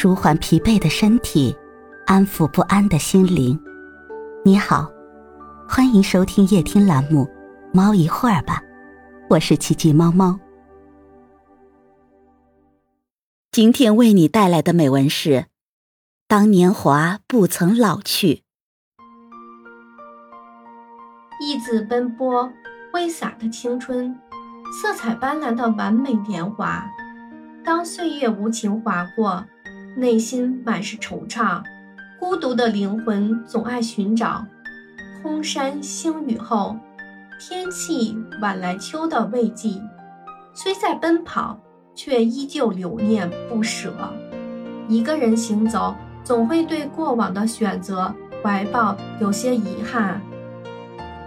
舒缓疲惫的身体，安抚不安的心灵。你好，欢迎收听夜听栏目《猫一会儿吧》，我是奇迹猫猫。今天为你带来的美文是《当年华不曾老去》。一子奔波，挥洒的青春，色彩斑斓的完美年华。当岁月无情划过。内心满是惆怅，孤独的灵魂总爱寻找空山新雨后，天气晚来秋的慰藉。虽在奔跑，却依旧留念不舍。一个人行走，总会对过往的选择怀抱有些遗憾。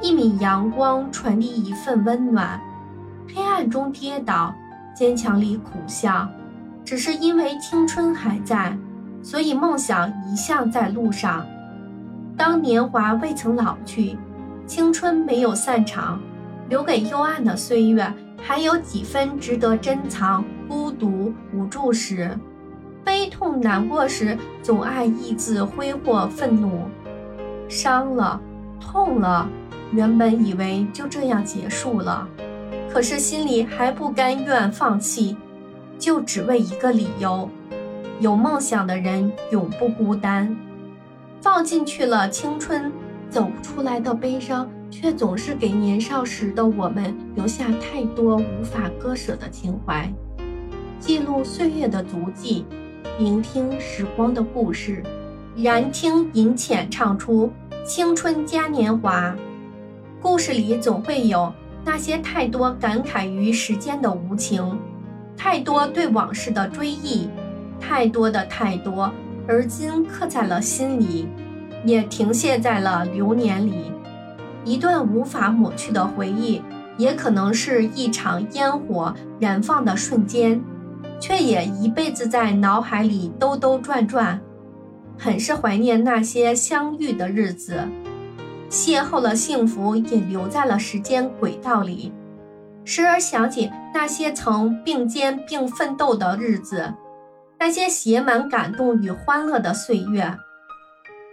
一米阳光传递一份温暖，黑暗中跌倒，坚强里苦笑。只是因为青春还在，所以梦想一向在路上。当年华未曾老去，青春没有散场，留给幽暗的岁月还有几分值得珍藏。孤独无助时，悲痛难过时，总爱意字挥霍愤怒。伤了，痛了，原本以为就这样结束了，可是心里还不甘愿放弃。就只为一个理由，有梦想的人永不孤单。放进去了青春，走不出来的悲伤，却总是给年少时的我们留下太多无法割舍的情怀。记录岁月的足迹，聆听时光的故事，燃听银浅唱出青春嘉年华。故事里总会有那些太多感慨于时间的无情。太多对往事的追忆，太多的太多，而今刻在了心里，也停歇在了流年里。一段无法抹去的回忆，也可能是一场烟火燃放的瞬间，却也一辈子在脑海里兜兜转转。很是怀念那些相遇的日子，邂逅了幸福，也留在了时间轨道里。时而想起那些曾并肩并奋斗的日子，那些写满感动与欢乐的岁月。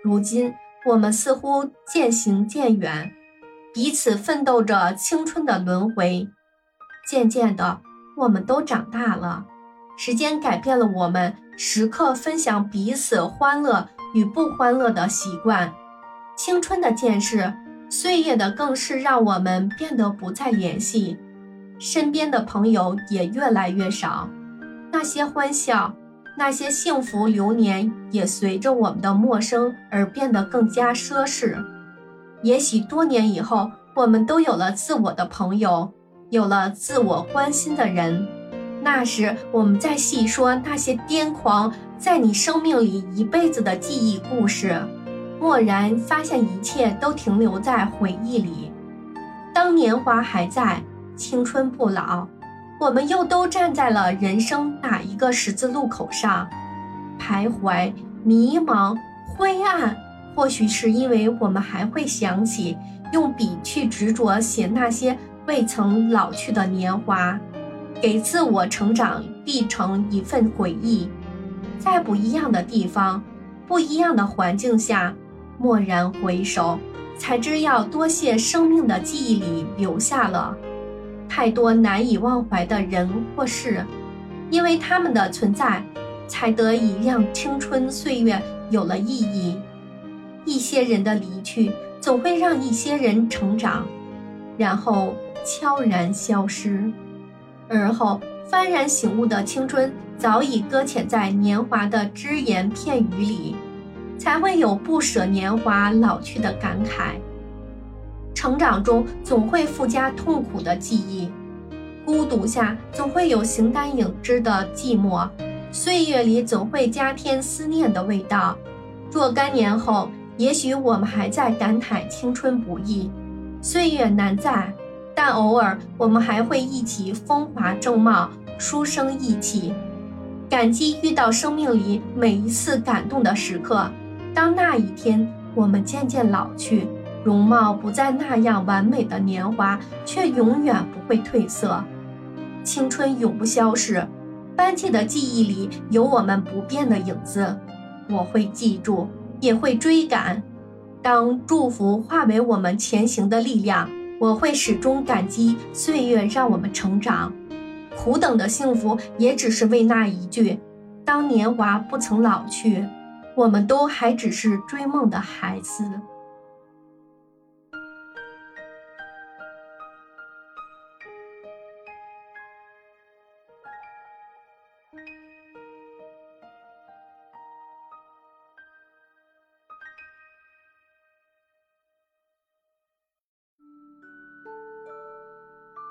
如今我们似乎渐行渐远，彼此奋斗着青春的轮回。渐渐的，我们都长大了，时间改变了我们时刻分享彼此欢乐与不欢乐的习惯。青春的渐逝，岁月的更是让我们变得不再联系。身边的朋友也越来越少，那些欢笑，那些幸福流年，也随着我们的陌生而变得更加奢侈。也许多年以后，我们都有了自我的朋友，有了自我关心的人，那时我们再细说那些癫狂在你生命里一辈子的记忆故事，蓦然发现一切都停留在回忆里。当年华还在。青春不老，我们又都站在了人生哪一个十字路口上，徘徊、迷茫、灰暗。或许是因为我们还会想起，用笔去执着写那些未曾老去的年华，给自我成长历程一份回忆。在不一样的地方，不一样的环境下，蓦然回首，才知要多谢生命的记忆里留下了。太多难以忘怀的人或事，因为他们的存在，才得以让青春岁月有了意义。一些人的离去，总会让一些人成长，然后悄然消失。而后幡然醒悟的青春，早已搁浅在年华的只言片语里，才会有不舍年华老去的感慨。成长中总会附加痛苦的记忆，孤独下总会有形单影只的寂寞，岁月里总会加添思念的味道。若干年后，也许我们还在感慨青春不易，岁月难再，但偶尔我们还会一起风华正茂，书生意气，感激遇到生命里每一次感动的时刻。当那一天我们渐渐老去。容貌不再那样完美的年华，却永远不会褪色。青春永不消逝，班纪的记忆里有我们不变的影子，我会记住，也会追赶。当祝福化为我们前行的力量，我会始终感激岁月让我们成长。苦等的幸福，也只是为那一句：当年华不曾老去，我们都还只是追梦的孩子。